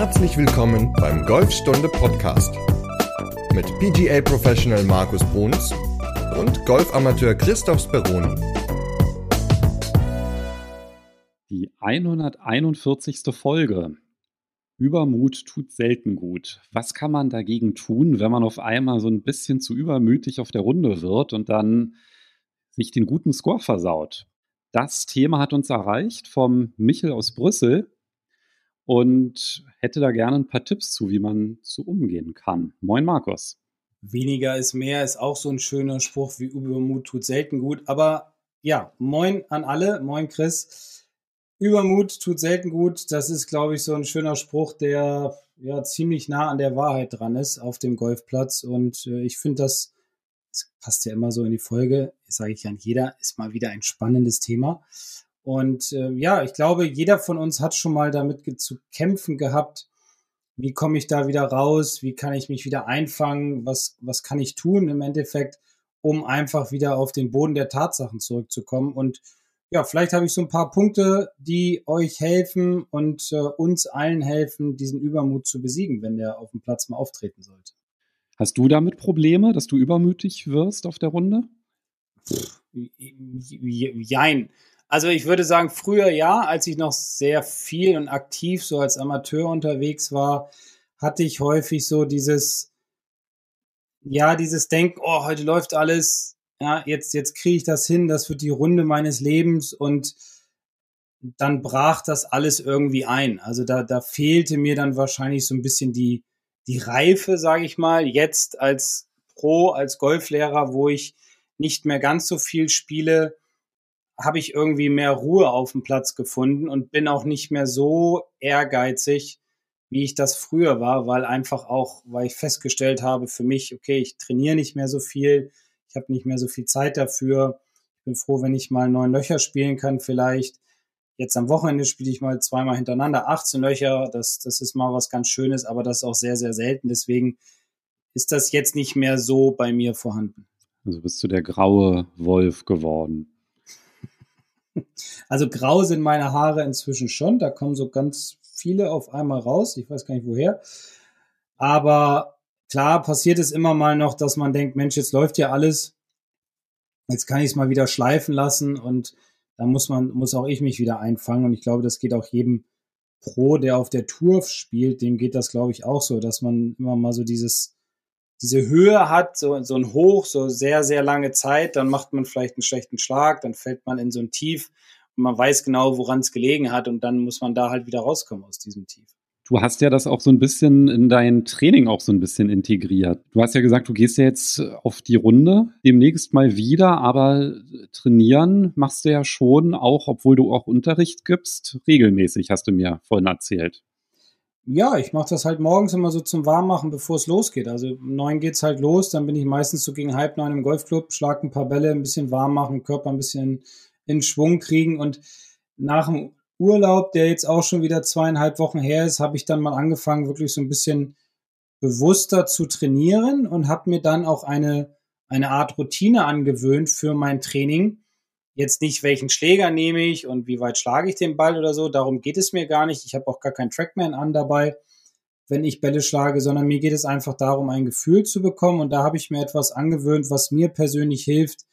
Herzlich willkommen beim Golfstunde Podcast mit PGA Professional Markus Bruns und Golfamateur Christoph Speroni. Die 141. Folge. Übermut tut selten gut. Was kann man dagegen tun, wenn man auf einmal so ein bisschen zu übermütig auf der Runde wird und dann sich den guten Score versaut? Das Thema hat uns erreicht vom Michel aus Brüssel und hätte da gerne ein paar Tipps zu, wie man zu umgehen kann. Moin Markus. Weniger ist mehr ist auch so ein schöner Spruch wie Übermut tut selten gut. Aber ja, moin an alle, moin Chris. Übermut tut selten gut. Das ist, glaube ich, so ein schöner Spruch, der ja ziemlich nah an der Wahrheit dran ist auf dem Golfplatz. Und äh, ich finde, das, das passt ja immer so in die Folge. Sage ich an jeder, ist mal wieder ein spannendes Thema. Und äh, ja, ich glaube, jeder von uns hat schon mal damit zu kämpfen gehabt. Wie komme ich da wieder raus? Wie kann ich mich wieder einfangen? Was, was kann ich tun im Endeffekt, um einfach wieder auf den Boden der Tatsachen zurückzukommen? Und ja, vielleicht habe ich so ein paar Punkte, die euch helfen und äh, uns allen helfen, diesen Übermut zu besiegen, wenn der auf dem Platz mal auftreten sollte. Hast du damit Probleme, dass du übermütig wirst auf der Runde? Jein. Also ich würde sagen, früher ja, als ich noch sehr viel und aktiv so als Amateur unterwegs war, hatte ich häufig so dieses, ja, dieses Denken, oh, heute läuft alles, ja, jetzt, jetzt kriege ich das hin, das wird die Runde meines Lebens und dann brach das alles irgendwie ein. Also da, da fehlte mir dann wahrscheinlich so ein bisschen die, die Reife, sage ich mal, jetzt als Pro, als Golflehrer, wo ich nicht mehr ganz so viel spiele, habe ich irgendwie mehr Ruhe auf dem Platz gefunden und bin auch nicht mehr so ehrgeizig, wie ich das früher war, weil einfach auch, weil ich festgestellt habe für mich, okay, ich trainiere nicht mehr so viel, ich habe nicht mehr so viel Zeit dafür. Ich bin froh, wenn ich mal neun Löcher spielen kann, vielleicht. Jetzt am Wochenende spiele ich mal zweimal hintereinander 18 Löcher. Das, das ist mal was ganz Schönes, aber das ist auch sehr, sehr selten. Deswegen ist das jetzt nicht mehr so bei mir vorhanden. Also bist du der graue Wolf geworden. Also grau sind meine Haare inzwischen schon. Da kommen so ganz viele auf einmal raus. Ich weiß gar nicht woher. Aber klar passiert es immer mal noch, dass man denkt, Mensch, jetzt läuft ja alles. Jetzt kann ich es mal wieder schleifen lassen und da muss man, muss auch ich mich wieder einfangen. Und ich glaube, das geht auch jedem Pro, der auf der Tour spielt, dem geht das, glaube ich, auch so, dass man immer mal so dieses, diese Höhe hat, so, so ein Hoch, so sehr, sehr lange Zeit, dann macht man vielleicht einen schlechten Schlag, dann fällt man in so ein Tief und man weiß genau, woran es gelegen hat und dann muss man da halt wieder rauskommen aus diesem Tief. Du hast ja das auch so ein bisschen in dein Training auch so ein bisschen integriert. Du hast ja gesagt, du gehst ja jetzt auf die Runde demnächst mal wieder, aber trainieren machst du ja schon auch, obwohl du auch Unterricht gibst, regelmäßig, hast du mir vorhin erzählt. Ja, ich mache das halt morgens immer so zum Warmmachen, bevor es losgeht. Also um neun geht's halt los, dann bin ich meistens so gegen halb neun im Golfclub, schlag ein paar Bälle, ein bisschen warm machen, Körper ein bisschen in Schwung kriegen und nach dem Urlaub, der jetzt auch schon wieder zweieinhalb Wochen her ist, habe ich dann mal angefangen, wirklich so ein bisschen bewusster zu trainieren und habe mir dann auch eine, eine Art Routine angewöhnt für mein Training, Jetzt nicht, welchen Schläger nehme ich und wie weit schlage ich den Ball oder so. Darum geht es mir gar nicht. Ich habe auch gar keinen Trackman an dabei, wenn ich Bälle schlage, sondern mir geht es einfach darum, ein Gefühl zu bekommen. Und da habe ich mir etwas angewöhnt, was mir persönlich hilft,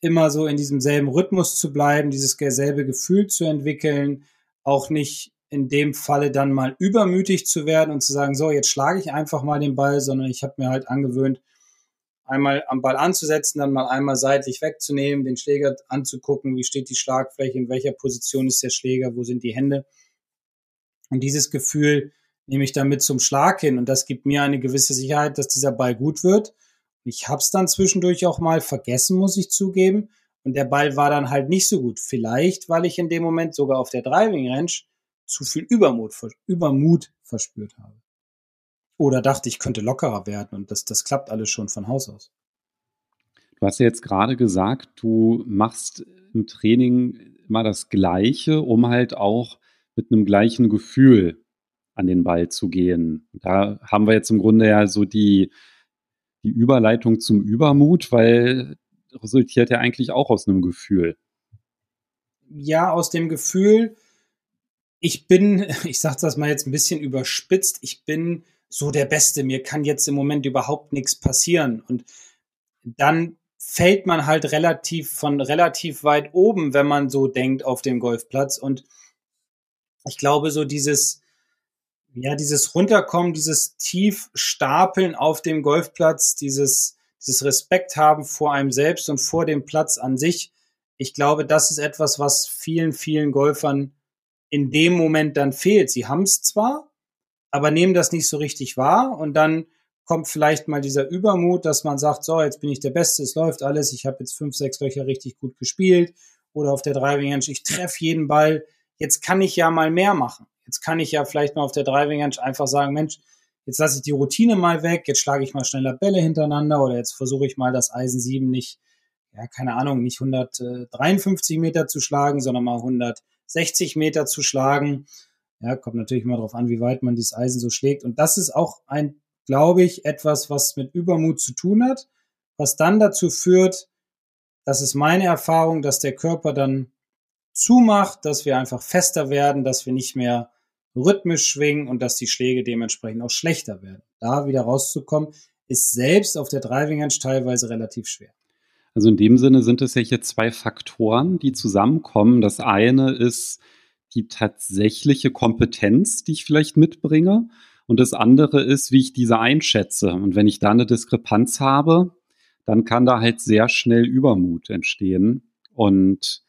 immer so in diesem selben Rhythmus zu bleiben, dieses selbe Gefühl zu entwickeln, auch nicht in dem Falle dann mal übermütig zu werden und zu sagen, so, jetzt schlage ich einfach mal den Ball, sondern ich habe mir halt angewöhnt, einmal am Ball anzusetzen, dann mal einmal seitlich wegzunehmen, den Schläger anzugucken, wie steht die Schlagfläche, in welcher Position ist der Schläger, wo sind die Hände. Und dieses Gefühl nehme ich dann mit zum Schlag hin und das gibt mir eine gewisse Sicherheit, dass dieser Ball gut wird. Ich habe es dann zwischendurch auch mal vergessen, muss ich zugeben. Und der Ball war dann halt nicht so gut. Vielleicht, weil ich in dem Moment sogar auf der Driving Range zu viel Übermut, Übermut verspürt habe. Oder dachte, ich könnte lockerer werden und das, das klappt alles schon von Haus aus. Du hast ja jetzt gerade gesagt, du machst im Training immer das Gleiche, um halt auch mit einem gleichen Gefühl an den Ball zu gehen. Da haben wir jetzt im Grunde ja so die, die Überleitung zum Übermut, weil resultiert ja eigentlich auch aus einem Gefühl. Ja, aus dem Gefühl, ich bin, ich sage das mal jetzt ein bisschen überspitzt, ich bin so der Beste, mir kann jetzt im Moment überhaupt nichts passieren. Und dann fällt man halt relativ von relativ weit oben, wenn man so denkt auf dem Golfplatz. Und ich glaube, so dieses, ja, dieses Runterkommen, dieses Tiefstapeln auf dem Golfplatz, dieses, dieses Respekt haben vor einem selbst und vor dem Platz an sich. Ich glaube, das ist etwas, was vielen, vielen Golfern in dem Moment dann fehlt. Sie haben es zwar, aber nehmen das nicht so richtig wahr und dann kommt vielleicht mal dieser Übermut, dass man sagt, so, jetzt bin ich der Beste, es läuft alles, ich habe jetzt fünf, sechs Löcher richtig gut gespielt oder auf der Driving Range, ich treffe jeden Ball, jetzt kann ich ja mal mehr machen. Jetzt kann ich ja vielleicht mal auf der Driving Range einfach sagen, Mensch, jetzt lasse ich die Routine mal weg, jetzt schlage ich mal schneller Bälle hintereinander oder jetzt versuche ich mal das Eisen 7 nicht, ja, keine Ahnung, nicht 153 Meter zu schlagen, sondern mal 160 Meter zu schlagen. Ja, kommt natürlich immer darauf an, wie weit man dieses Eisen so schlägt. Und das ist auch ein, glaube ich, etwas, was mit Übermut zu tun hat, was dann dazu führt, das ist meine Erfahrung, dass der Körper dann zumacht, dass wir einfach fester werden, dass wir nicht mehr rhythmisch schwingen und dass die Schläge dementsprechend auch schlechter werden. Da wieder rauszukommen, ist selbst auf der Driving Range teilweise relativ schwer. Also in dem Sinne sind es ja hier zwei Faktoren, die zusammenkommen. Das eine ist die tatsächliche Kompetenz, die ich vielleicht mitbringe. Und das andere ist, wie ich diese einschätze. Und wenn ich da eine Diskrepanz habe, dann kann da halt sehr schnell Übermut entstehen. Und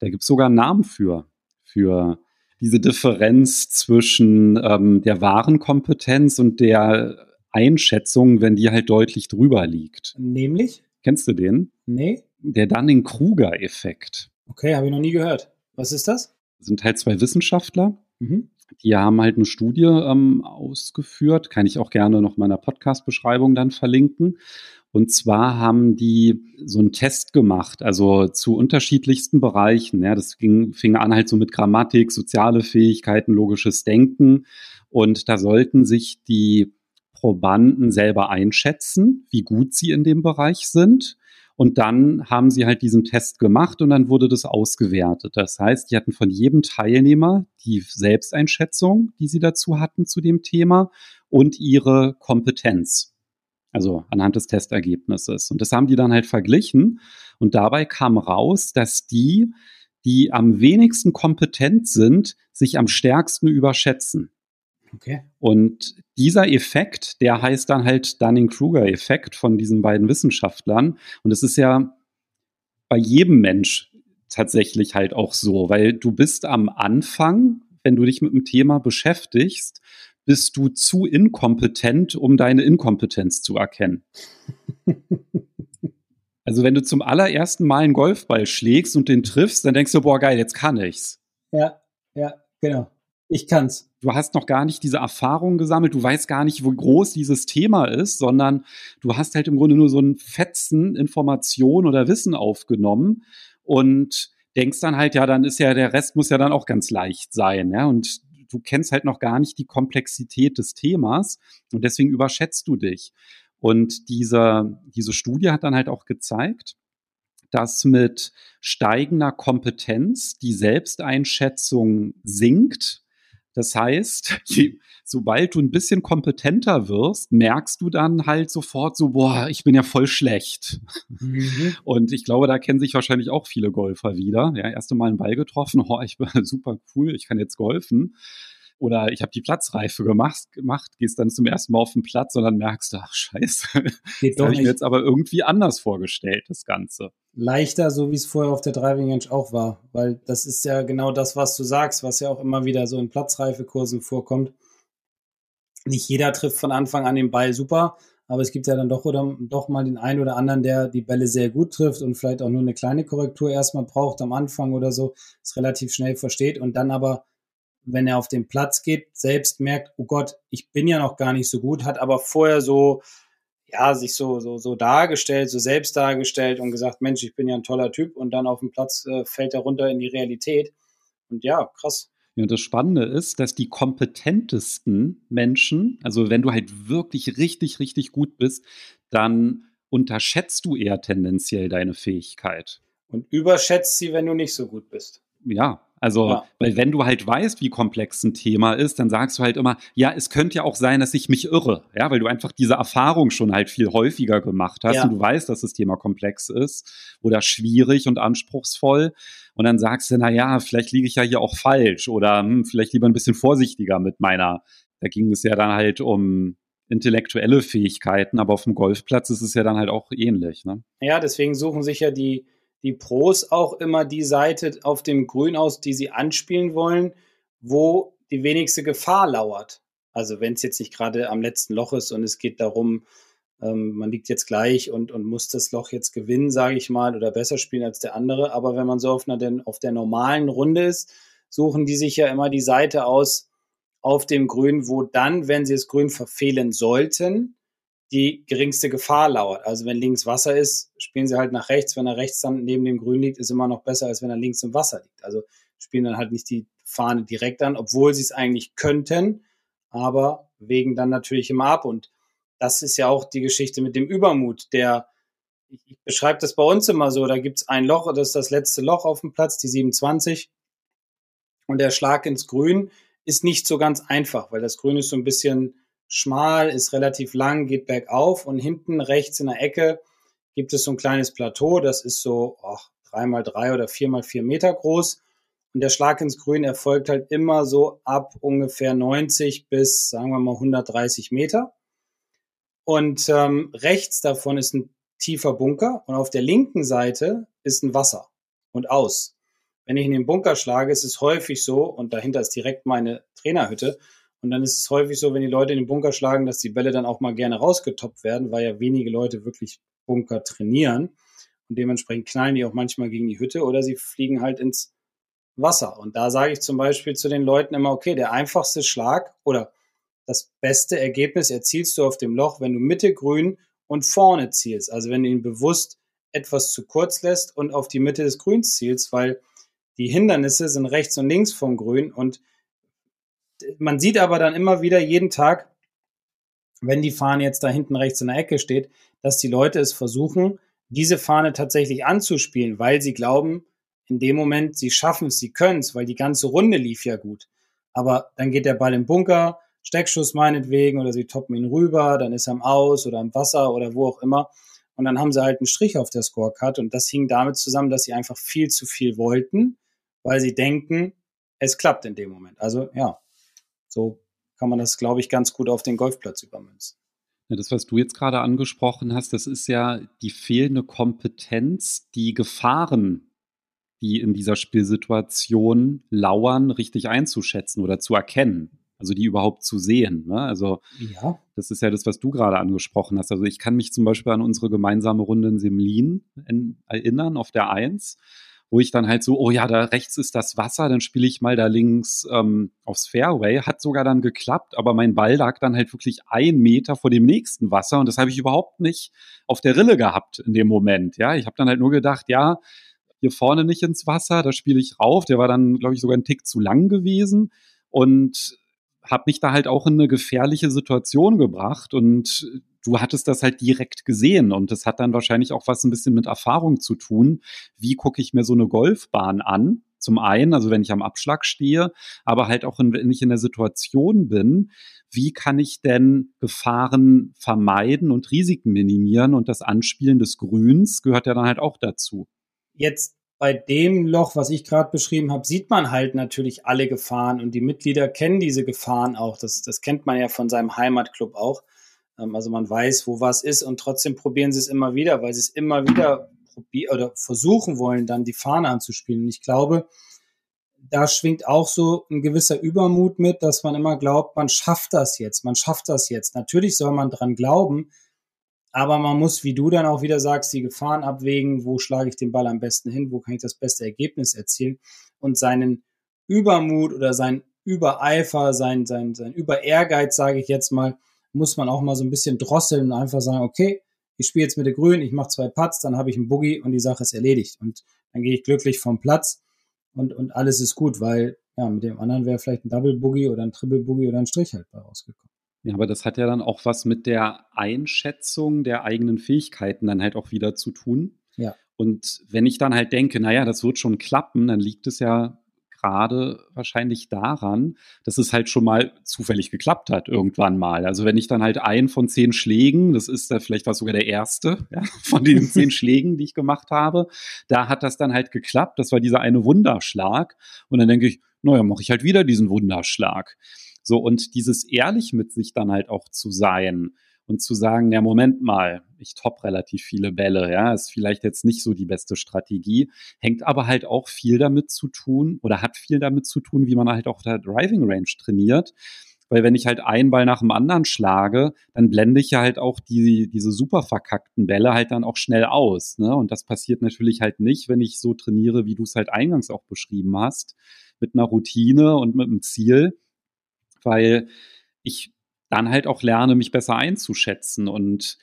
da gibt es sogar einen Namen für, für diese Differenz zwischen ähm, der wahren Kompetenz und der Einschätzung, wenn die halt deutlich drüber liegt. Nämlich? Kennst du den? Nee. Der Dunning-Kruger-Effekt. Okay, habe ich noch nie gehört. Was ist das? Sind halt zwei Wissenschaftler. Mhm. Die haben halt eine Studie ähm, ausgeführt, kann ich auch gerne noch in meiner Podcast-Beschreibung dann verlinken. Und zwar haben die so einen Test gemacht, also zu unterschiedlichsten Bereichen. Ja, das ging, fing an halt so mit Grammatik, soziale Fähigkeiten, logisches Denken. Und da sollten sich die Probanden selber einschätzen, wie gut sie in dem Bereich sind. Und dann haben sie halt diesen Test gemacht und dann wurde das ausgewertet. Das heißt, die hatten von jedem Teilnehmer die Selbsteinschätzung, die sie dazu hatten zu dem Thema und ihre Kompetenz. Also anhand des Testergebnisses. Und das haben die dann halt verglichen. Und dabei kam raus, dass die, die am wenigsten kompetent sind, sich am stärksten überschätzen. Okay. Und dieser Effekt, der heißt dann halt Dunning-Kruger-Effekt von diesen beiden Wissenschaftlern. Und es ist ja bei jedem Mensch tatsächlich halt auch so, weil du bist am Anfang, wenn du dich mit einem Thema beschäftigst, bist du zu inkompetent, um deine Inkompetenz zu erkennen. also wenn du zum allerersten Mal einen Golfball schlägst und den triffst, dann denkst du, boah, geil, jetzt kann ich's. Ja, ja, genau. Ich kann's. Du hast noch gar nicht diese Erfahrung gesammelt, du weißt gar nicht, wo groß dieses Thema ist, sondern du hast halt im Grunde nur so ein Fetzen Information oder Wissen aufgenommen und denkst dann halt, ja, dann ist ja der Rest muss ja dann auch ganz leicht sein, ja, und du kennst halt noch gar nicht die Komplexität des Themas und deswegen überschätzt du dich. Und diese, diese Studie hat dann halt auch gezeigt, dass mit steigender Kompetenz die Selbsteinschätzung sinkt. Das heißt, je, sobald du ein bisschen kompetenter wirst, merkst du dann halt sofort so, boah, ich bin ja voll schlecht. Mhm. Und ich glaube, da kennen sich wahrscheinlich auch viele Golfer wieder. Ja, erste Mal einen Ball getroffen, oh, ich bin super cool, ich kann jetzt golfen. Oder ich habe die Platzreife gemacht, gemacht, gehst dann zum ersten Mal auf den Platz und dann merkst du, ach scheiße, Geht das habe ich mir jetzt aber irgendwie anders vorgestellt, das Ganze. Leichter, so wie es vorher auf der Driving Range auch war, weil das ist ja genau das, was du sagst, was ja auch immer wieder so in Platzreifekursen vorkommt. Nicht jeder trifft von Anfang an den Ball super, aber es gibt ja dann doch oder doch mal den einen oder anderen, der die Bälle sehr gut trifft und vielleicht auch nur eine kleine Korrektur erstmal braucht am Anfang oder so, es relativ schnell versteht und dann aber, wenn er auf den Platz geht, selbst merkt, oh Gott, ich bin ja noch gar nicht so gut, hat aber vorher so ja, sich so, so, so dargestellt, so selbst dargestellt und gesagt, Mensch, ich bin ja ein toller Typ und dann auf dem Platz äh, fällt er runter in die Realität. Und ja, krass. Ja, und das Spannende ist, dass die kompetentesten Menschen, also wenn du halt wirklich richtig, richtig gut bist, dann unterschätzt du eher tendenziell deine Fähigkeit. Und überschätzt sie, wenn du nicht so gut bist. Ja, Also, Ja. weil wenn du halt weißt, wie komplex ein Thema ist, dann sagst du halt immer, ja, es könnte ja auch sein, dass ich mich irre, ja, weil du einfach diese Erfahrung schon halt viel häufiger gemacht hast Ja. und du weißt, dass das Thema komplex ist oder schwierig und anspruchsvoll. Und dann sagst du, na ja, vielleicht liege ich ja hier auch falsch oder hm, vielleicht lieber ein bisschen vorsichtiger mit meiner. Da ging es ja dann halt um intellektuelle Fähigkeiten, aber auf dem Golfplatz ist es ja dann halt auch ähnlich. Ne? Ja, deswegen suchen sich ja die, die Pros auch immer die Seite auf dem Grün aus, die sie anspielen wollen, wo die wenigste Gefahr lauert. Also wenn es jetzt nicht gerade am letzten Loch ist und es geht darum, ähm, man liegt jetzt gleich und, und muss das Loch jetzt gewinnen, sage ich mal, oder besser spielen als der andere. Aber wenn man so auf, einer, auf der normalen Runde ist, suchen die sich ja immer die Seite aus auf dem Grün, wo dann, wenn sie das Grün verfehlen sollten, die geringste Gefahr lauert. Also wenn links Wasser ist, spielen sie halt nach rechts. Wenn er rechts dann neben dem Grün liegt, ist immer noch besser, als wenn er links im Wasser liegt. Also spielen dann halt nicht die Fahne direkt an, obwohl sie es eigentlich könnten, aber wegen dann natürlich immer ab. Und das ist ja auch die Geschichte mit dem Übermut, der ich, beschreibe das bei uns immer so, da gibt's ein Loch, das ist das letzte Loch auf dem Platz, die 27. Und der Schlag ins Grün ist nicht so ganz einfach, weil das Grün ist so ein bisschen schmal, ist relativ lang, geht bergauf und hinten rechts in der Ecke gibt es so ein kleines Plateau, das ist so ach, drei mal drei oder vier mal vier Meter groß. Und der Schlag ins Grün erfolgt halt immer so ab ungefähr 90 bis, sagen wir mal, 130 Meter. Und ähm, rechts davon ist ein tiefer Bunker und auf der linken Seite ist ein Wasser und aus. Wenn ich in den Bunker schlage, ist es häufig so, und dahinter ist direkt meine Trainerhütte, und dann ist es häufig so, wenn die Leute in den Bunker schlagen, dass die Bälle dann auch mal gerne rausgetoppt werden, weil ja wenige Leute wirklich Bunker trainieren. Und dementsprechend knallen die auch manchmal gegen die Hütte oder sie fliegen halt ins Wasser. Und da sage ich zum Beispiel zu den Leuten immer, okay, der einfachste Schlag oder das beste Ergebnis erzielst du auf dem Loch, wenn du Mitte grün und vorne zielst. Also wenn du ihn bewusst etwas zu kurz lässt und auf die Mitte des Grüns zielst, weil die Hindernisse sind rechts und links vom Grün und man sieht aber dann immer wieder jeden Tag, wenn die Fahne jetzt da hinten rechts in der Ecke steht, dass die Leute es versuchen, diese Fahne tatsächlich anzuspielen, weil sie glauben, in dem Moment, sie schaffen es, sie können es, weil die ganze Runde lief ja gut. Aber dann geht der Ball im Bunker, Steckschuss meinetwegen, oder sie toppen ihn rüber, dann ist er im Aus oder im Wasser oder wo auch immer. Und dann haben sie halt einen Strich auf der Scorecard. Und das hing damit zusammen, dass sie einfach viel zu viel wollten, weil sie denken, es klappt in dem Moment. Also ja, so kann man das, glaube ich, ganz gut auf den Golfplatz übermünzen. Ja, das, was du jetzt gerade angesprochen hast, das ist ja die fehlende Kompetenz, die Gefahren, die in dieser Spielsituation lauern, richtig einzuschätzen oder zu erkennen. Also die überhaupt zu sehen. Ne? Also Ja. das ist ja das, was du gerade angesprochen hast. Also ich kann mich zum Beispiel an unsere gemeinsame Runde in Semlin in, erinnern, auf der Eins, wo ich dann halt so, oh ja, da rechts ist das Wasser, dann spiele ich mal da links ähm, aufs Fairway. Hat sogar dann geklappt, aber mein Ball lag dann halt wirklich ein Meter vor dem nächsten Wasser und das habe ich überhaupt nicht auf der Rille gehabt in dem Moment. Ja, ich habe dann halt nur gedacht, ja, hier vorne nicht ins Wasser, da spiele ich rauf. Der war dann, glaube ich, sogar ein Tick zu lang gewesen und habe mich da halt auch in eine gefährliche Situation gebracht und du hattest das halt direkt gesehen und das hat dann wahrscheinlich auch was ein bisschen mit Erfahrung zu tun. Wie gucke ich mir so eine Golfbahn an? Zum einen, also wenn ich am Abschlag stehe, aber halt auch, in, wenn ich in der Situation bin, wie kann ich denn Gefahren vermeiden und Risiken minimieren? Und das Anspielen des Grüns gehört ja dann halt auch dazu. Jetzt bei dem Loch, was ich gerade beschrieben habe, sieht man halt natürlich alle Gefahren und die Mitglieder kennen diese Gefahren auch. Das, das kennt man ja von seinem Heimatclub auch. Ähm, also man weiß, wo was ist und trotzdem probieren sie es immer wieder, weil sie es immer wieder probieren oder versuchen wollen, dann die Fahne anzuspielen. Und ich glaube, da schwingt auch so ein gewisser Übermut mit, dass man immer glaubt, man schafft das jetzt, man schafft das jetzt. Natürlich soll man dran glauben, aber man muss, wie du dann auch wieder sagst, die Gefahren abwägen, wo schlage ich den Ball am besten hin, wo kann ich das beste Ergebnis erzielen und seinen Übermut oder sein Übereifer, sein, sein, sein Überehrgeiz, sage ich jetzt mal, muss man auch mal so ein bisschen drosseln und einfach sagen, okay, ich spiele jetzt mit der Grün, ich mache zwei Putts, dann habe ich einen Boogie und die Sache ist erledigt. Und dann gehe ich glücklich vom Platz und, und alles ist gut, weil ja, mit dem anderen wäre vielleicht ein Double Boogie oder ein Triple Boogie oder ein Strich halt bei rausgekommen. Ja, aber das hat ja dann auch was mit der Einschätzung der eigenen Fähigkeiten dann halt auch wieder zu tun. Ja. Und wenn ich dann halt denke, naja, das wird schon klappen, dann liegt es ja gerade wahrscheinlich daran, dass es halt schon mal zufällig geklappt hat, irgendwann mal. Also wenn ich dann halt einen von zehn Schlägen, das ist da vielleicht war sogar der erste ja, von den zehn Schlägen, die ich gemacht habe, da hat das dann halt geklappt. Das war dieser eine Wunderschlag. Und dann denke ich, naja, mache ich halt wieder diesen Wunderschlag. So, und dieses ehrlich mit sich dann halt auch zu sein und zu sagen, ja, Moment mal, ich top relativ viele Bälle, ja, ist vielleicht jetzt nicht so die beste Strategie, hängt aber halt auch viel damit zu tun oder hat viel damit zu tun, wie man halt auch der Driving Range trainiert. Weil wenn ich halt einen Ball nach dem anderen schlage, dann blende ich ja halt auch die, diese super verkackten Bälle halt dann auch schnell aus. Ne? Und das passiert natürlich halt nicht, wenn ich so trainiere, wie du es halt eingangs auch beschrieben hast, mit einer Routine und mit einem Ziel. Weil ich dann halt auch lerne, mich besser einzuschätzen. Und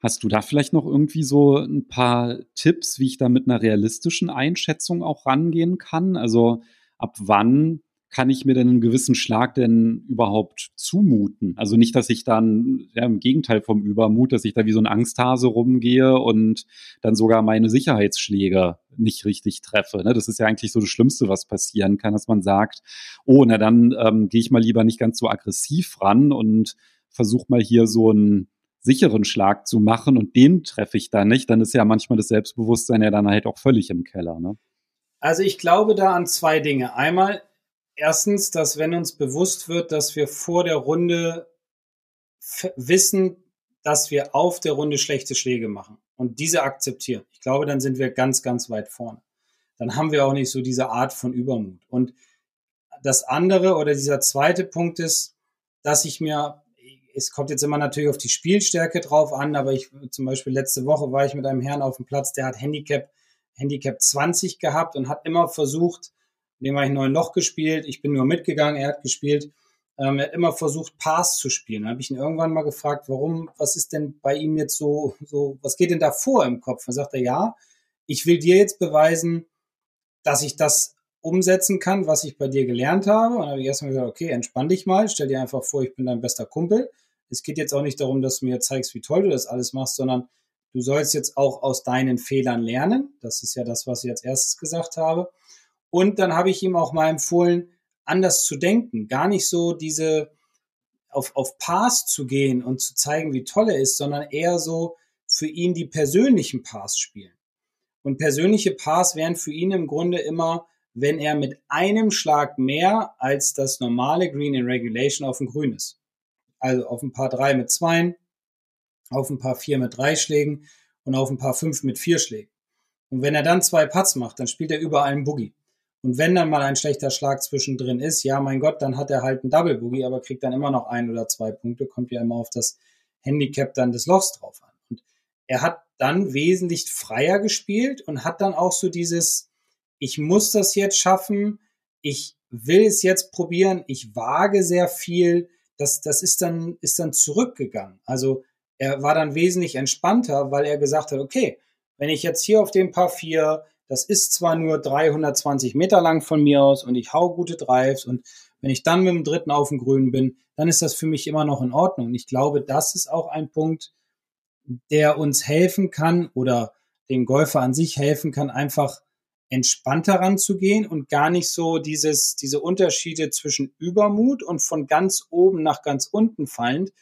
hast du da vielleicht noch irgendwie so ein paar Tipps, wie ich da mit einer realistischen Einschätzung auch rangehen kann? Also ab wann kann ich mir denn einen gewissen Schlag denn überhaupt zumuten? Also nicht, dass ich dann, ja, im Gegenteil vom Übermut, dass ich da wie so ein Angsthase rumgehe und dann sogar meine Sicherheitsschläge nicht richtig treffe. Ne? Das ist ja eigentlich so das Schlimmste, was passieren kann, dass man sagt, oh, na dann ähm, gehe ich mal lieber nicht ganz so aggressiv ran und versuche mal hier so einen sicheren Schlag zu machen und den treffe ich dann nicht, dann ist ja manchmal das Selbstbewusstsein ja dann halt auch völlig im Keller. Ne? Also ich glaube da an zwei Dinge. Einmal erstens, dass wenn uns bewusst wird, dass wir vor der Runde wissen, dass wir auf der Runde schlechte Schläge machen und diese akzeptieren. Ich glaube, dann sind wir ganz, ganz weit vorne. Dann haben wir auch nicht so diese Art von Übermut. Und das andere oder dieser zweite Punkt ist, dass ich mir, es kommt jetzt immer natürlich auf die Spielstärke drauf an, aber ich zum Beispiel letzte Woche war ich mit einem Herrn auf dem Platz, der hat Handicap, Handicap 20 gehabt und hat immer versucht, dem habe ich neun Loch gespielt. Ich bin nur mitgegangen, er hat gespielt. Ähm, er hat immer versucht, Pass zu spielen. Da habe ich ihn irgendwann mal gefragt, warum, was ist denn bei ihm jetzt so, so, was geht denn da vor im Kopf? Dann sagt er, ja, ich will dir jetzt beweisen, dass ich das umsetzen kann, was ich bei dir gelernt habe. Und dann habe ich erstmal gesagt, okay, entspann dich mal, stell dir einfach vor, ich bin dein bester Kumpel. Es geht jetzt auch nicht darum, dass du mir zeigst, wie toll du das alles machst, sondern du sollst jetzt auch aus deinen Fehlern lernen. Das ist ja das, was ich als erstes gesagt habe. Und dann habe ich ihm auch mal empfohlen, anders zu denken, gar nicht so diese auf, auf Pass zu gehen und zu zeigen, wie toll er ist, sondern eher so für ihn die persönlichen Pass spielen. Und persönliche Pass wären für ihn im Grunde immer, wenn er mit einem Schlag mehr als das normale Green in Regulation auf dem Grün ist. Also auf ein paar drei mit zwei, auf ein paar vier mit drei Schlägen und auf ein paar fünf mit vier Schlägen. Und wenn er dann zwei Putts macht, dann spielt er überall einen Boogie. Und wenn dann mal ein schlechter Schlag zwischendrin ist, ja, mein Gott, dann hat er halt einen Double Boogie, aber kriegt dann immer noch ein oder zwei Punkte, kommt ja immer auf das Handicap dann des Lochs drauf an. Und er hat dann wesentlich freier gespielt und hat dann auch so dieses, ich muss das jetzt schaffen, ich will es jetzt probieren, ich wage sehr viel, das, das ist dann, ist dann zurückgegangen. Also er war dann wesentlich entspannter, weil er gesagt hat, okay, wenn ich jetzt hier auf dem Paar 4 das ist zwar nur 320 Meter lang von mir aus und ich hau gute Drives und wenn ich dann mit dem dritten auf dem Grün bin, dann ist das für mich immer noch in Ordnung. Und ich glaube, das ist auch ein Punkt, der uns helfen kann oder dem Golfer an sich helfen kann, einfach entspannter ranzugehen und gar nicht so dieses, diese Unterschiede zwischen Übermut und von ganz oben nach ganz unten fallend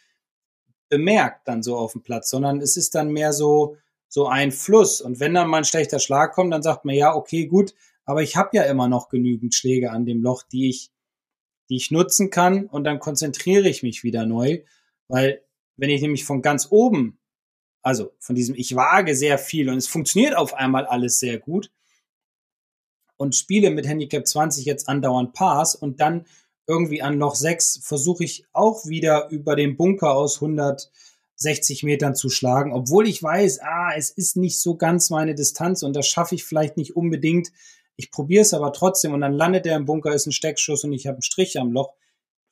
bemerkt dann so auf dem Platz, sondern es ist dann mehr so, so ein Fluss. Und wenn dann mal ein schlechter Schlag kommt, dann sagt man, ja, okay, gut, aber ich habe ja immer noch genügend Schläge an dem Loch, die ich, die ich nutzen kann und dann konzentriere ich mich wieder neu, weil wenn ich nämlich von ganz oben, also von diesem, ich wage sehr viel und es funktioniert auf einmal alles sehr gut und spiele mit Handicap 20 jetzt andauernd Pass und dann irgendwie an Loch 6 versuche ich auch wieder über den Bunker aus 100 60 Metern zu schlagen, obwohl ich weiß, ah, es ist nicht so ganz meine Distanz und das schaffe ich vielleicht nicht unbedingt. Ich probiere es aber trotzdem und dann landet er im Bunker, ist ein Steckschuss und ich habe einen Strich am Loch.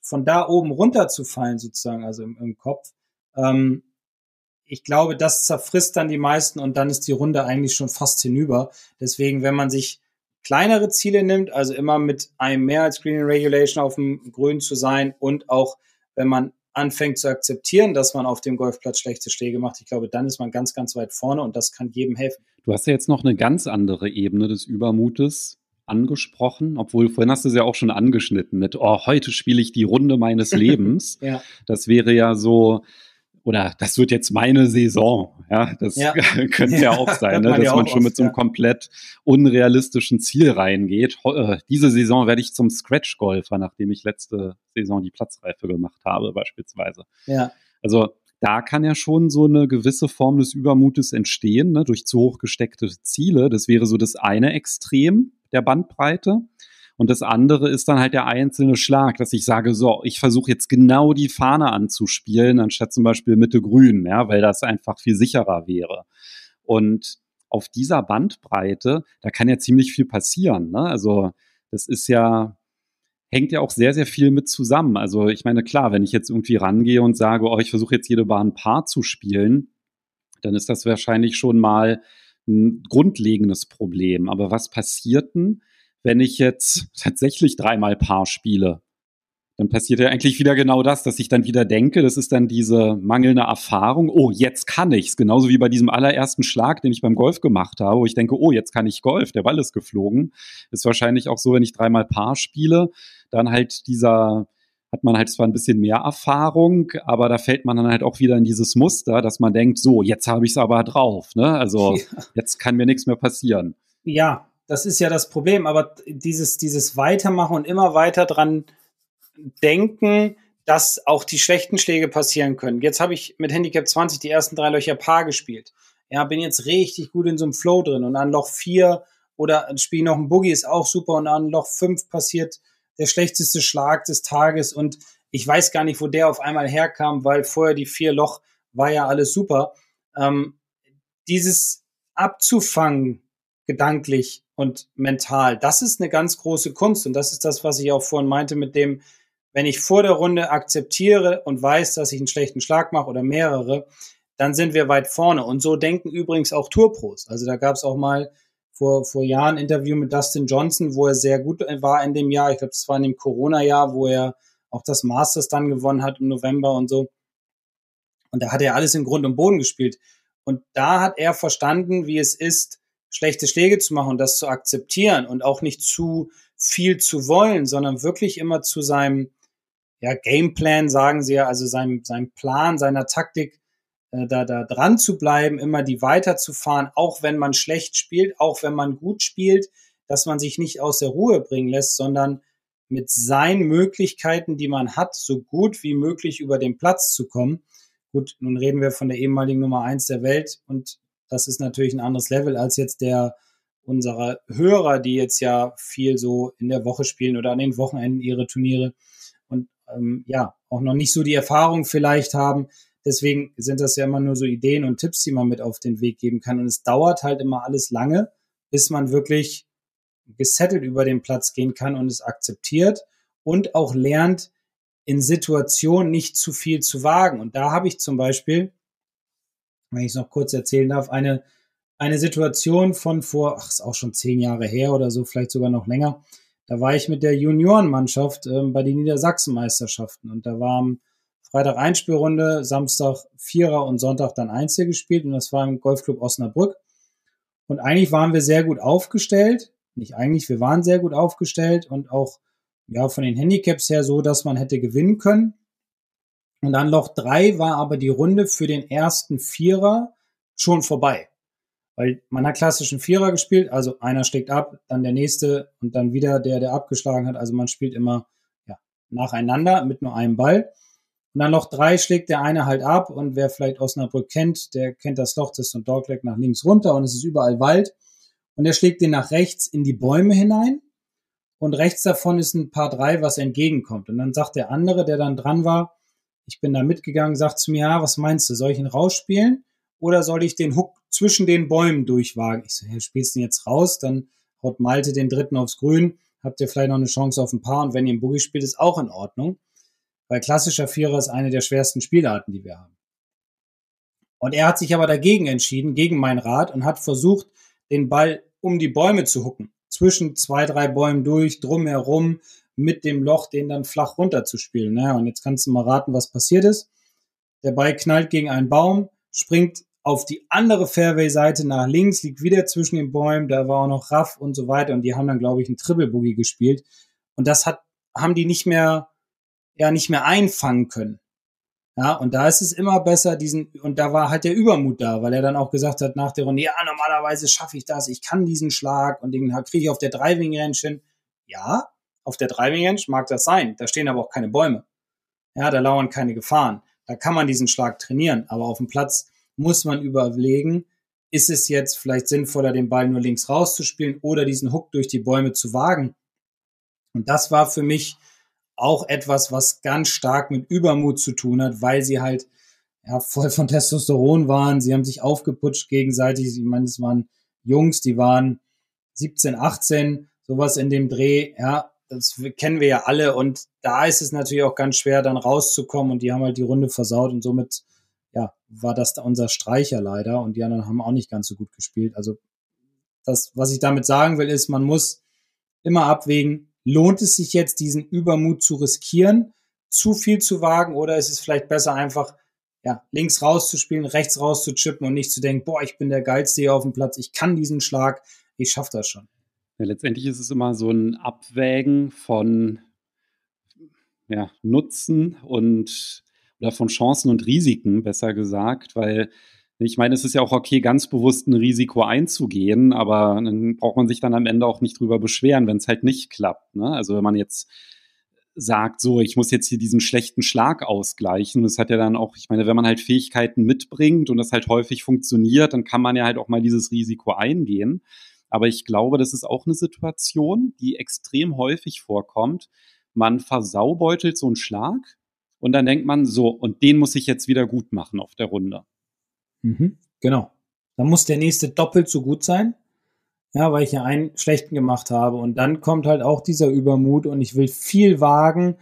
Von da oben runter zu fallen, sozusagen, also im, im Kopf, ähm, ich glaube, das zerfrisst dann die meisten und dann ist die Runde eigentlich schon fast hinüber. Deswegen, wenn man sich kleinere Ziele nimmt, also immer mit einem mehr als Green Regulation auf dem Grün zu sein und auch wenn man anfängt zu akzeptieren, dass man auf dem Golfplatz schlechte Schläge macht, ich glaube, dann ist man ganz, ganz weit vorne und das kann jedem helfen. Du hast ja jetzt noch eine ganz andere Ebene des Übermutes angesprochen, obwohl vorhin hast du es ja auch schon angeschnitten mit, oh, heute spiele ich die Runde meines Lebens. ja. Das wäre ja so, oder das wird jetzt meine Saison. Ja, das ja. könnte ja auch sein, ne, dass ja man schon mit so einem komplett unrealistischen Ziel reingeht. Äh, diese Saison werde ich zum Scratch-Golfer, nachdem ich letzte Saison die Platzreife gemacht habe, beispielsweise. Ja. Also da kann ja schon so eine gewisse Form des Übermutes entstehen, ne, durch zu hoch gesteckte Ziele. Das wäre so das eine Extrem der Bandbreite. Und das andere ist dann halt der einzelne Schlag, dass ich sage, so, ich versuche jetzt genau die Fahne anzuspielen, anstatt zum Beispiel Mitte Grün, ja, weil das einfach viel sicherer wäre. Und auf dieser Bandbreite, da kann ja ziemlich viel passieren. Ne? Also das ist ja, hängt ja auch sehr, sehr viel mit zusammen. Also ich meine, klar, wenn ich jetzt irgendwie rangehe und sage, oh, ich versuche jetzt jede Bahn Paar zu spielen, dann ist das wahrscheinlich schon mal ein grundlegendes Problem. Aber was passiert denn, wenn ich jetzt tatsächlich dreimal Paar spiele, dann passiert ja eigentlich wieder genau das, dass ich dann wieder denke, das ist dann diese mangelnde Erfahrung, oh, jetzt kann ich's, genauso wie bei diesem allerersten Schlag, den ich beim Golf gemacht habe, wo ich denke, oh, jetzt kann ich Golf, der Ball ist geflogen. Ist wahrscheinlich auch so, wenn ich dreimal Paar spiele, dann halt dieser hat man halt zwar ein bisschen mehr Erfahrung, aber da fällt man dann halt auch wieder in dieses Muster, dass man denkt, so, jetzt habe ich es aber drauf, ne? Also ja. jetzt kann mir nichts mehr passieren. Ja, das ist ja das Problem, aber dieses, dieses Weitermachen und immer weiter dran denken, dass auch die schlechten Schläge passieren können. Jetzt habe ich mit Handicap 20 die ersten drei Löcher Paar gespielt. Ja, bin jetzt richtig gut in so einem Flow drin und an Loch 4 oder spiele noch ein Boogie ist auch super und an Loch 5 passiert der schlechteste Schlag des Tages und ich weiß gar nicht, wo der auf einmal herkam, weil vorher die vier Loch war ja alles super. Ähm, dieses abzufangen, gedanklich und mental, das ist eine ganz große Kunst und das ist das, was ich auch vorhin meinte mit dem, wenn ich vor der Runde akzeptiere und weiß, dass ich einen schlechten Schlag mache oder mehrere, dann sind wir weit vorne. Und so denken übrigens auch Tourpros. Also da gab es auch mal vor, vor Jahren ein Interview mit Dustin Johnson, wo er sehr gut war in dem Jahr. Ich glaube, das war in dem Corona-Jahr, wo er auch das Masters dann gewonnen hat im November und so. Und da hat er alles in Grund und Boden gespielt. Und da hat er verstanden, wie es ist, schlechte Schläge zu machen und das zu akzeptieren und auch nicht zu viel zu wollen, sondern wirklich immer zu seinem ja, Gameplan, sagen sie ja, also seinem, seinem Plan, seiner Taktik äh, da, da dran zu bleiben, immer die weiterzufahren, auch wenn man schlecht spielt, auch wenn man gut spielt, dass man sich nicht aus der Ruhe bringen lässt, sondern mit seinen Möglichkeiten, die man hat, so gut wie möglich über den Platz zu kommen. Gut, nun reden wir von der ehemaligen Nummer eins der Welt und das ist natürlich ein anderes Level als jetzt der unserer Hörer, die jetzt ja viel so in der Woche spielen oder an den Wochenenden ihre Turniere und ähm, ja, auch noch nicht so die Erfahrung vielleicht haben. Deswegen sind das ja immer nur so Ideen und Tipps, die man mit auf den Weg geben kann. Und es dauert halt immer alles lange, bis man wirklich gesettelt über den Platz gehen kann und es akzeptiert und auch lernt, in Situationen nicht zu viel zu wagen. Und da habe ich zum Beispiel, wenn ich es noch kurz erzählen darf, eine, eine Situation von vor, ach, ist auch schon zehn Jahre her oder so, vielleicht sogar noch länger. Da war ich mit der Juniorenmannschaft ähm, bei den Niedersachsenmeisterschaften und da war am Freitag Einspielrunde, Samstag Vierer und Sonntag dann Einzel gespielt und das war im Golfclub Osnabrück. Und eigentlich waren wir sehr gut aufgestellt. Nicht eigentlich, wir waren sehr gut aufgestellt und auch ja von den Handicaps her so, dass man hätte gewinnen können. Und dann Loch drei war aber die Runde für den ersten Vierer schon vorbei. Weil man hat klassischen Vierer gespielt, also einer schlägt ab, dann der nächste und dann wieder der, der abgeschlagen hat. Also man spielt immer ja, nacheinander mit nur einem Ball. Und dann Loch drei schlägt der eine halt ab und wer vielleicht Osnabrück kennt, der kennt das Loch, das ist so ein nach links runter und es ist überall Wald. Und er schlägt den nach rechts in die Bäume hinein und rechts davon ist ein Paar drei, was entgegenkommt. Und dann sagt der andere, der dann dran war, ich bin da mitgegangen, sagt zu mir, ja, was meinst du, soll ich ihn rausspielen oder soll ich den Hook zwischen den Bäumen durchwagen? Ich so, ja, spielst du ihn jetzt raus, dann haut Malte den dritten aufs Grün, habt ihr vielleicht noch eine Chance auf ein Paar und wenn ihr einen Boogie spielt, ist auch in Ordnung. Weil klassischer Vierer ist eine der schwersten Spielarten, die wir haben. Und er hat sich aber dagegen entschieden, gegen mein Rat, und hat versucht, den Ball um die Bäume zu hucken. Zwischen zwei, drei Bäumen durch, drumherum, mit dem Loch, den dann flach runterzuspielen. Naja, und jetzt kannst du mal raten, was passiert ist. Der Ball knallt gegen einen Baum, springt auf die andere Fairway-Seite nach links, liegt wieder zwischen den Bäumen, da war auch noch Raff und so weiter und die haben dann, glaube ich, einen Triple Boogie gespielt und das hat, haben die nicht mehr, ja, nicht mehr einfangen können. Ja, und da ist es immer besser, diesen, und da war halt der Übermut da, weil er dann auch gesagt hat nach der Runde, ja, normalerweise schaffe ich das, ich kann diesen Schlag und den kriege ich auf der Driving Range hin. Ja, auf der Driving Range mag das sein, da stehen aber auch keine Bäume. Ja, da lauern keine Gefahren. Da kann man diesen Schlag trainieren, aber auf dem Platz muss man überlegen, ist es jetzt vielleicht sinnvoller, den Ball nur links rauszuspielen oder diesen Hook durch die Bäume zu wagen? Und das war für mich auch etwas, was ganz stark mit Übermut zu tun hat, weil sie halt ja, voll von Testosteron waren. Sie haben sich aufgeputscht gegenseitig. Ich meine, es waren Jungs, die waren 17, 18, sowas in dem Dreh. Ja, das kennen wir ja alle. Und da ist es natürlich auch ganz schwer, dann rauszukommen. Und die haben halt die Runde versaut. Und somit ja, war das da unser Streicher leider und die anderen haben auch nicht ganz so gut gespielt. Also das, was ich damit sagen will, ist, man muss immer abwägen, lohnt es sich jetzt, diesen Übermut zu riskieren, zu viel zu wagen oder ist es vielleicht besser einfach, ja, links rauszuspielen, rechts rauszuchippen und nicht zu denken, boah, ich bin der Geilste hier auf dem Platz, ich kann diesen Schlag, ich schaffe das schon. Ja, letztendlich ist es immer so ein Abwägen von ja, Nutzen und oder von Chancen und Risiken, besser gesagt, weil ich meine, es ist ja auch okay, ganz bewusst ein Risiko einzugehen, aber dann braucht man sich dann am Ende auch nicht drüber beschweren, wenn es halt nicht klappt. Ne? Also wenn man jetzt sagt, so, ich muss jetzt hier diesen schlechten Schlag ausgleichen. Das hat ja dann auch, ich meine, wenn man halt Fähigkeiten mitbringt und das halt häufig funktioniert, dann kann man ja halt auch mal dieses Risiko eingehen. Aber ich glaube, das ist auch eine Situation, die extrem häufig vorkommt. Man versaubeutelt so einen Schlag, und dann denkt man so, und den muss ich jetzt wieder gut machen auf der Runde. Mhm, genau. Dann muss der nächste doppelt so gut sein. Ja, weil ich ja einen schlechten gemacht habe. Und dann kommt halt auch dieser Übermut und ich will viel wagen.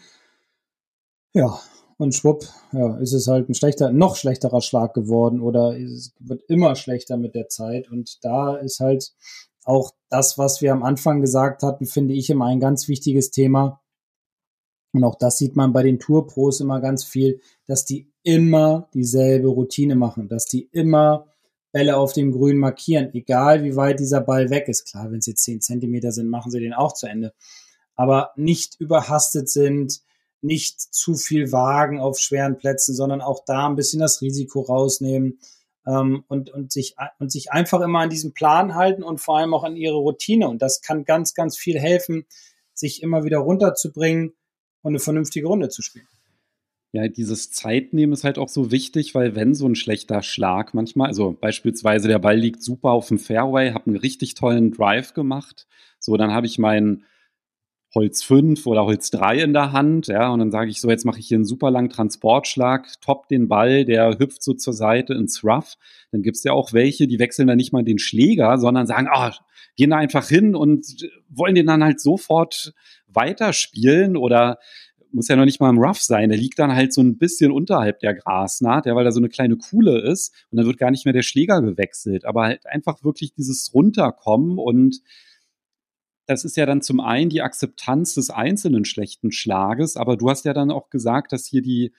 Ja, und schwupp, ja, ist es halt ein schlechter, noch schlechterer Schlag geworden oder es wird immer schlechter mit der Zeit. Und da ist halt auch das, was wir am Anfang gesagt hatten, finde ich immer ein ganz wichtiges Thema. Und auch das sieht man bei den Tourpros immer ganz viel, dass die immer dieselbe Routine machen, dass die immer Bälle auf dem Grün markieren, egal wie weit dieser Ball weg ist. Klar, wenn es jetzt zehn Zentimeter sind, machen sie den auch zu Ende. Aber nicht überhastet sind, nicht zu viel wagen auf schweren Plätzen, sondern auch da ein bisschen das Risiko rausnehmen ähm, und, und, sich, und sich einfach immer an diesen Plan halten und vor allem auch an ihre Routine. Und das kann ganz, ganz viel helfen, sich immer wieder runterzubringen und eine vernünftige Runde zu spielen. Ja, dieses Zeitnehmen ist halt auch so wichtig, weil wenn so ein schlechter Schlag manchmal, also beispielsweise der Ball liegt super auf dem Fairway, habe einen richtig tollen Drive gemacht, so dann habe ich meinen Holz 5 oder Holz 3 in der Hand, ja, und dann sage ich so, jetzt mache ich hier einen super langen Transportschlag, top den Ball, der hüpft so zur Seite ins Rough. Dann gibt es ja auch welche, die wechseln dann nicht mal den Schläger, sondern sagen, ah, oh, gehen da einfach hin und wollen den dann halt sofort weiterspielen oder muss ja noch nicht mal im Rough sein. Der liegt dann halt so ein bisschen unterhalb der Grasnaht, ja, weil da so eine kleine Kuhle ist und dann wird gar nicht mehr der Schläger gewechselt. Aber halt einfach wirklich dieses Runterkommen und das ist ja dann zum einen die Akzeptanz des einzelnen schlechten Schlages, aber du hast ja dann auch gesagt, dass hier die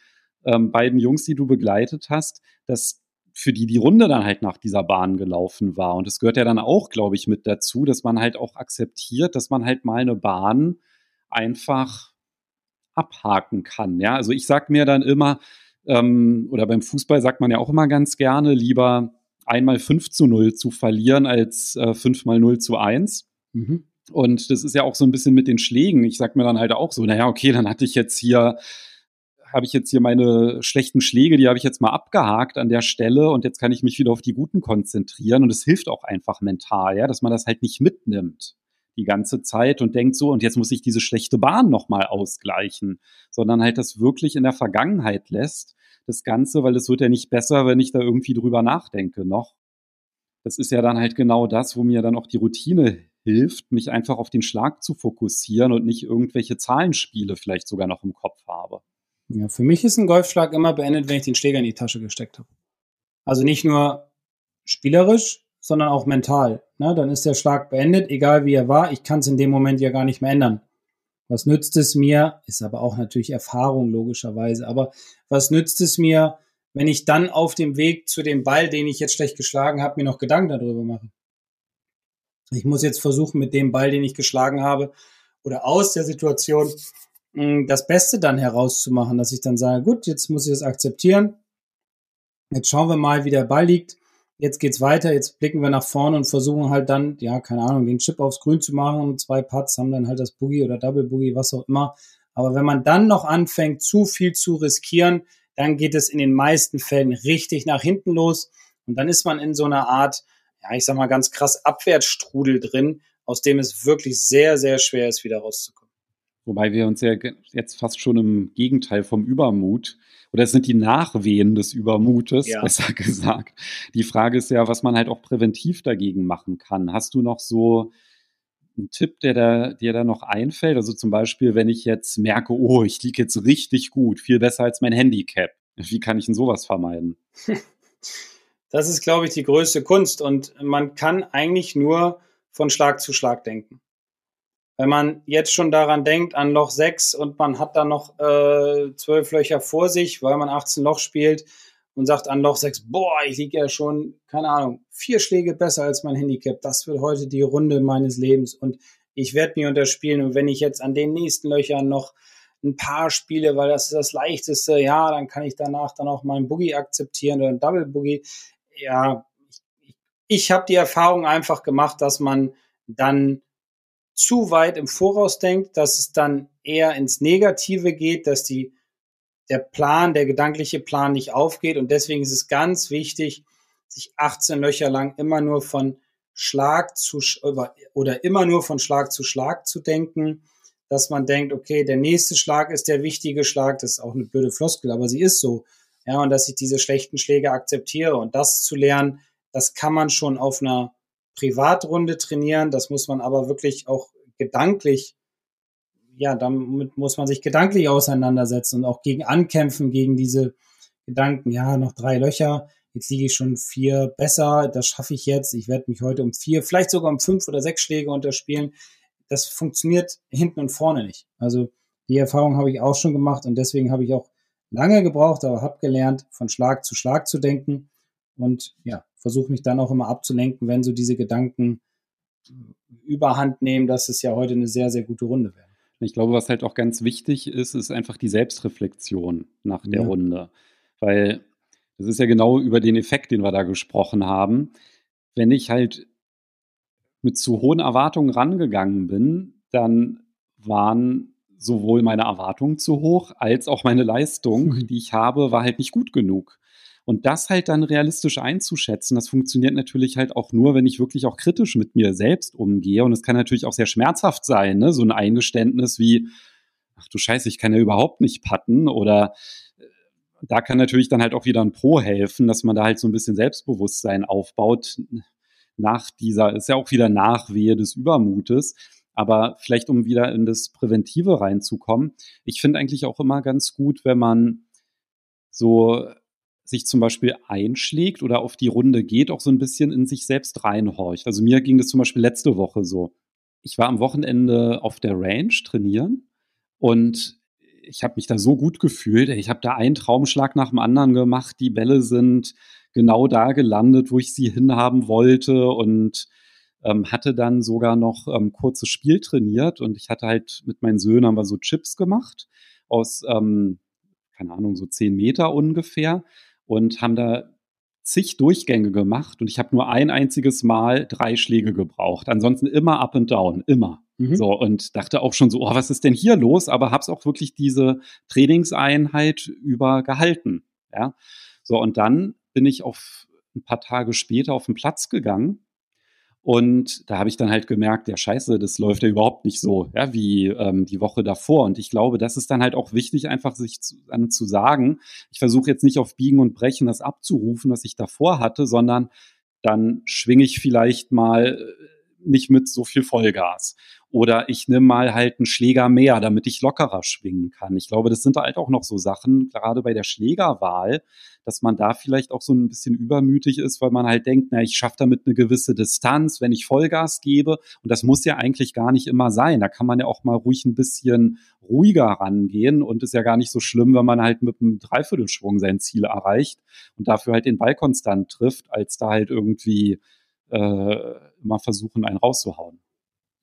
ähm, beiden Jungs, die du begleitet hast, dass für die die Runde dann halt nach dieser Bahn gelaufen war. Und es gehört ja dann auch, glaube ich, mit dazu, dass man halt auch akzeptiert, dass man halt mal eine Bahn einfach abhaken kann. Ja, also ich sag mir dann immer, ähm, oder beim Fußball sagt man ja auch immer ganz gerne, lieber einmal 5 zu 0 zu verlieren als äh, 5 mal 0 zu 1. Mhm. Und das ist ja auch so ein bisschen mit den Schlägen. Ich sag mir dann halt auch so, naja, okay, dann hatte ich jetzt hier, habe ich jetzt hier meine schlechten Schläge, die habe ich jetzt mal abgehakt an der Stelle und jetzt kann ich mich wieder auf die guten konzentrieren. Und es hilft auch einfach mental, ja, dass man das halt nicht mitnimmt die ganze Zeit und denkt so, und jetzt muss ich diese schlechte Bahn nochmal ausgleichen, sondern halt das wirklich in der Vergangenheit lässt, das Ganze, weil es wird ja nicht besser, wenn ich da irgendwie drüber nachdenke noch. Das ist ja dann halt genau das, wo mir dann auch die Routine hilft, mich einfach auf den Schlag zu fokussieren und nicht irgendwelche Zahlenspiele vielleicht sogar noch im Kopf habe. Ja, für mich ist ein Golfschlag immer beendet, wenn ich den Schläger in die Tasche gesteckt habe. Also nicht nur spielerisch, sondern auch mental. Ne? Dann ist der Schlag beendet, egal wie er war. Ich kann es in dem Moment ja gar nicht mehr ändern. Was nützt es mir? Ist aber auch natürlich Erfahrung logischerweise. Aber was nützt es mir, wenn ich dann auf dem Weg zu dem Ball, den ich jetzt schlecht geschlagen habe, mir noch Gedanken darüber mache. Ich muss jetzt versuchen, mit dem Ball, den ich geschlagen habe, oder aus der Situation hm, das Beste dann herauszumachen, dass ich dann sage, gut, jetzt muss ich das akzeptieren. Jetzt schauen wir mal, wie der Ball liegt. Jetzt geht's weiter. Jetzt blicken wir nach vorne und versuchen halt dann, ja, keine Ahnung, den Chip aufs Grün zu machen zwei Putts haben dann halt das Boogie oder Double Boogie, was auch immer. Aber wenn man dann noch anfängt, zu viel zu riskieren, dann geht es in den meisten Fällen richtig nach hinten los. Und dann ist man in so einer Art, ja, ich sag mal ganz krass Abwärtsstrudel drin, aus dem es wirklich sehr, sehr schwer ist, wieder rauszukommen. Wobei wir uns ja jetzt fast schon im Gegenteil vom Übermut, oder es sind die Nachwehen des Übermutes, ja. besser gesagt. Die Frage ist ja, was man halt auch präventiv dagegen machen kann. Hast du noch so einen Tipp, der da, dir da noch einfällt? Also zum Beispiel, wenn ich jetzt merke, oh, ich liege jetzt richtig gut, viel besser als mein Handicap. Wie kann ich denn sowas vermeiden? Das ist, glaube ich, die größte Kunst. Und man kann eigentlich nur von Schlag zu Schlag denken. Wenn man jetzt schon daran denkt, an Loch 6 und man hat da noch äh, 12 Löcher vor sich, weil man 18 Loch spielt und sagt an Loch 6, boah, ich liege ja schon, keine Ahnung, vier Schläge besser als mein Handicap. Das wird heute die Runde meines Lebens und ich werde mich unterspielen. Und wenn ich jetzt an den nächsten Löchern noch ein paar spiele, weil das ist das leichteste, ja, dann kann ich danach dann auch meinen Boogie akzeptieren oder ein Double Boogie. Ja, ich, habe die Erfahrung einfach gemacht, dass man dann zu weit im Voraus denkt, dass es dann eher ins Negative geht, dass die, der Plan, der gedankliche Plan nicht aufgeht. Und deswegen ist es ganz wichtig, sich 18 Löcher lang immer nur von Schlag zu, oder immer nur von Schlag zu Schlag zu denken, dass man denkt, okay, der nächste Schlag ist der wichtige Schlag. Das ist auch eine blöde Floskel, aber sie ist so. Ja, und dass ich diese schlechten Schläge akzeptiere und das zu lernen, das kann man schon auf einer Privatrunde trainieren. Das muss man aber wirklich auch gedanklich, ja, damit muss man sich gedanklich auseinandersetzen und auch gegen ankämpfen, gegen diese Gedanken, ja, noch drei Löcher, jetzt liege ich schon vier besser, das schaffe ich jetzt, ich werde mich heute um vier, vielleicht sogar um fünf oder sechs Schläge unterspielen. Das funktioniert hinten und vorne nicht. Also die Erfahrung habe ich auch schon gemacht und deswegen habe ich auch lange gebraucht, aber habe gelernt, von Schlag zu Schlag zu denken und ja, versuche mich dann auch immer abzulenken, wenn so diese Gedanken überhand nehmen, dass es ja heute eine sehr, sehr gute Runde wäre. Ich glaube, was halt auch ganz wichtig ist, ist einfach die Selbstreflexion nach der ja. Runde. Weil das ist ja genau über den Effekt, den wir da gesprochen haben. Wenn ich halt mit zu hohen Erwartungen rangegangen bin, dann waren sowohl meine Erwartungen zu hoch, als auch meine Leistung, mhm. die ich habe, war halt nicht gut genug. Und das halt dann realistisch einzuschätzen, das funktioniert natürlich halt auch nur, wenn ich wirklich auch kritisch mit mir selbst umgehe. Und es kann natürlich auch sehr schmerzhaft sein, ne? so ein Eingeständnis wie, ach du Scheiße, ich kann ja überhaupt nicht patten oder äh, da kann natürlich dann halt auch wieder ein Pro helfen, dass man da halt so ein bisschen Selbstbewusstsein aufbaut nach dieser, ist ja auch wieder Nachwehe des Übermutes. Aber vielleicht, um wieder in das Präventive reinzukommen, ich finde eigentlich auch immer ganz gut, wenn man so sich zum Beispiel einschlägt oder auf die Runde geht, auch so ein bisschen in sich selbst reinhorcht. Also mir ging das zum Beispiel letzte Woche so. Ich war am Wochenende auf der Range trainieren und ich habe mich da so gut gefühlt. Ich habe da einen Traumschlag nach dem anderen gemacht. Die Bälle sind genau da gelandet, wo ich sie hinhaben wollte und ähm, hatte dann sogar noch ähm, kurzes Spiel trainiert und ich hatte halt mit meinen Söhnen haben wir so Chips gemacht aus ähm, keine Ahnung so zehn Meter ungefähr und haben da zig Durchgänge gemacht und ich habe nur ein einziges Mal drei Schläge gebraucht. Ansonsten immer up and down, immer. Mhm. So und dachte auch schon so, oh, was ist denn hier los? Aber habe es auch wirklich diese Trainingseinheit über gehalten. Ja, so und dann bin ich auf ein paar Tage später auf den Platz gegangen und da habe ich dann halt gemerkt, der Scheiße, das läuft ja überhaupt nicht so, ja, wie ähm, die Woche davor. Und ich glaube, das ist dann halt auch wichtig, einfach sich zu, äh, zu sagen, ich versuche jetzt nicht auf Biegen und Brechen das abzurufen, was ich davor hatte, sondern dann schwinge ich vielleicht mal äh, nicht mit so viel Vollgas. Oder ich nehme mal halt einen Schläger mehr, damit ich lockerer schwingen kann. Ich glaube, das sind halt auch noch so Sachen, gerade bei der Schlägerwahl, dass man da vielleicht auch so ein bisschen übermütig ist, weil man halt denkt, na, ich schaffe damit eine gewisse Distanz, wenn ich Vollgas gebe. Und das muss ja eigentlich gar nicht immer sein. Da kann man ja auch mal ruhig ein bisschen ruhiger rangehen und ist ja gar nicht so schlimm, wenn man halt mit einem Dreiviertelschwung sein Ziel erreicht und dafür halt den Ball konstant trifft, als da halt irgendwie äh, immer versuchen, einen rauszuhauen.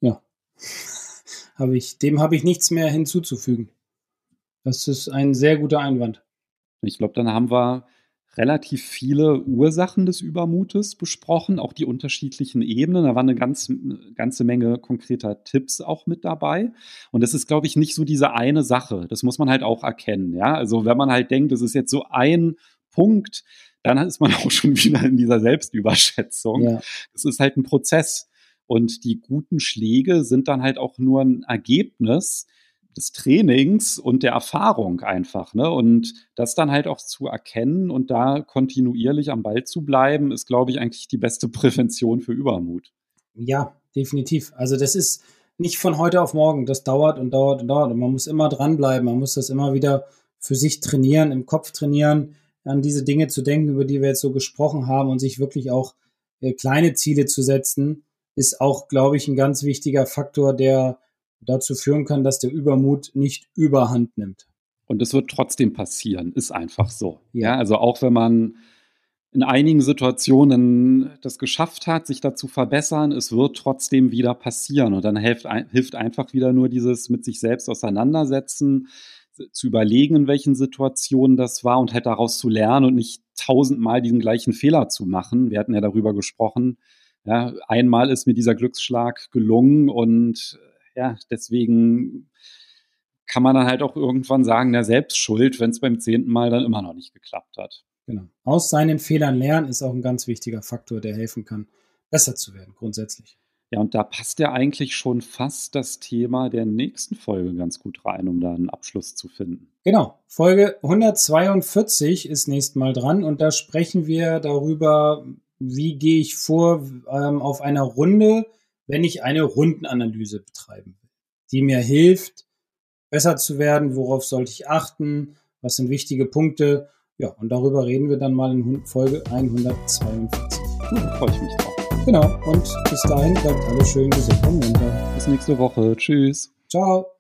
Ja. Habe ich, dem habe ich nichts mehr hinzuzufügen. Das ist ein sehr guter Einwand. Ich glaube, dann haben wir relativ viele Ursachen des Übermutes besprochen, auch die unterschiedlichen Ebenen. Da war eine ganz, ganze Menge konkreter Tipps auch mit dabei. Und das ist, glaube ich, nicht so diese eine Sache. Das muss man halt auch erkennen. Ja, also wenn man halt denkt, das ist jetzt so ein Punkt, dann ist man auch schon wieder in dieser Selbstüberschätzung. Ja. Das ist halt ein Prozess. Und die guten Schläge sind dann halt auch nur ein Ergebnis des Trainings und der Erfahrung einfach. Ne? Und das dann halt auch zu erkennen und da kontinuierlich am Ball zu bleiben, ist, glaube ich, eigentlich die beste Prävention für Übermut. Ja, definitiv. Also das ist nicht von heute auf morgen. Das dauert und dauert und dauert. Und man muss immer dranbleiben. Man muss das immer wieder für sich trainieren, im Kopf trainieren, an diese Dinge zu denken, über die wir jetzt so gesprochen haben und sich wirklich auch äh, kleine Ziele zu setzen, ist auch, glaube ich, ein ganz wichtiger Faktor, der dazu führen kann, dass der Übermut nicht überhand nimmt. Und es wird trotzdem passieren, ist einfach so. Ja, also auch wenn man in einigen Situationen das geschafft hat, sich da zu verbessern, es wird trotzdem wieder passieren. Und dann hilft, hilft einfach wieder nur dieses mit sich selbst auseinandersetzen, zu überlegen, in welchen Situationen das war und halt daraus zu lernen und nicht tausendmal diesen gleichen Fehler zu machen. Wir hatten ja darüber gesprochen. Ja, einmal ist mir dieser Glücksschlag gelungen und ja, deswegen kann man dann halt auch irgendwann sagen, der Selbstschuld, wenn es beim zehnten Mal dann immer noch nicht geklappt hat. Genau. Aus seinen Fehlern lernen ist auch ein ganz wichtiger Faktor, der helfen kann, besser zu werden, grundsätzlich. Ja, und da passt ja eigentlich schon fast das Thema der nächsten Folge ganz gut rein, um da einen Abschluss zu finden. Genau. Folge 142 ist nächstes Mal dran und da sprechen wir darüber, wie gehe ich vor ähm, auf einer Runde, wenn ich eine Rundenanalyse betreiben will, die mir hilft, besser zu werden, worauf sollte ich achten, was sind wichtige Punkte. Ja, und darüber reden wir dann mal in Folge 142. Cool, freue ich mich drauf. Genau, und bis dahin bleibt alles schön gesund und munter. Bis nächste Woche. Tschüss. Ciao.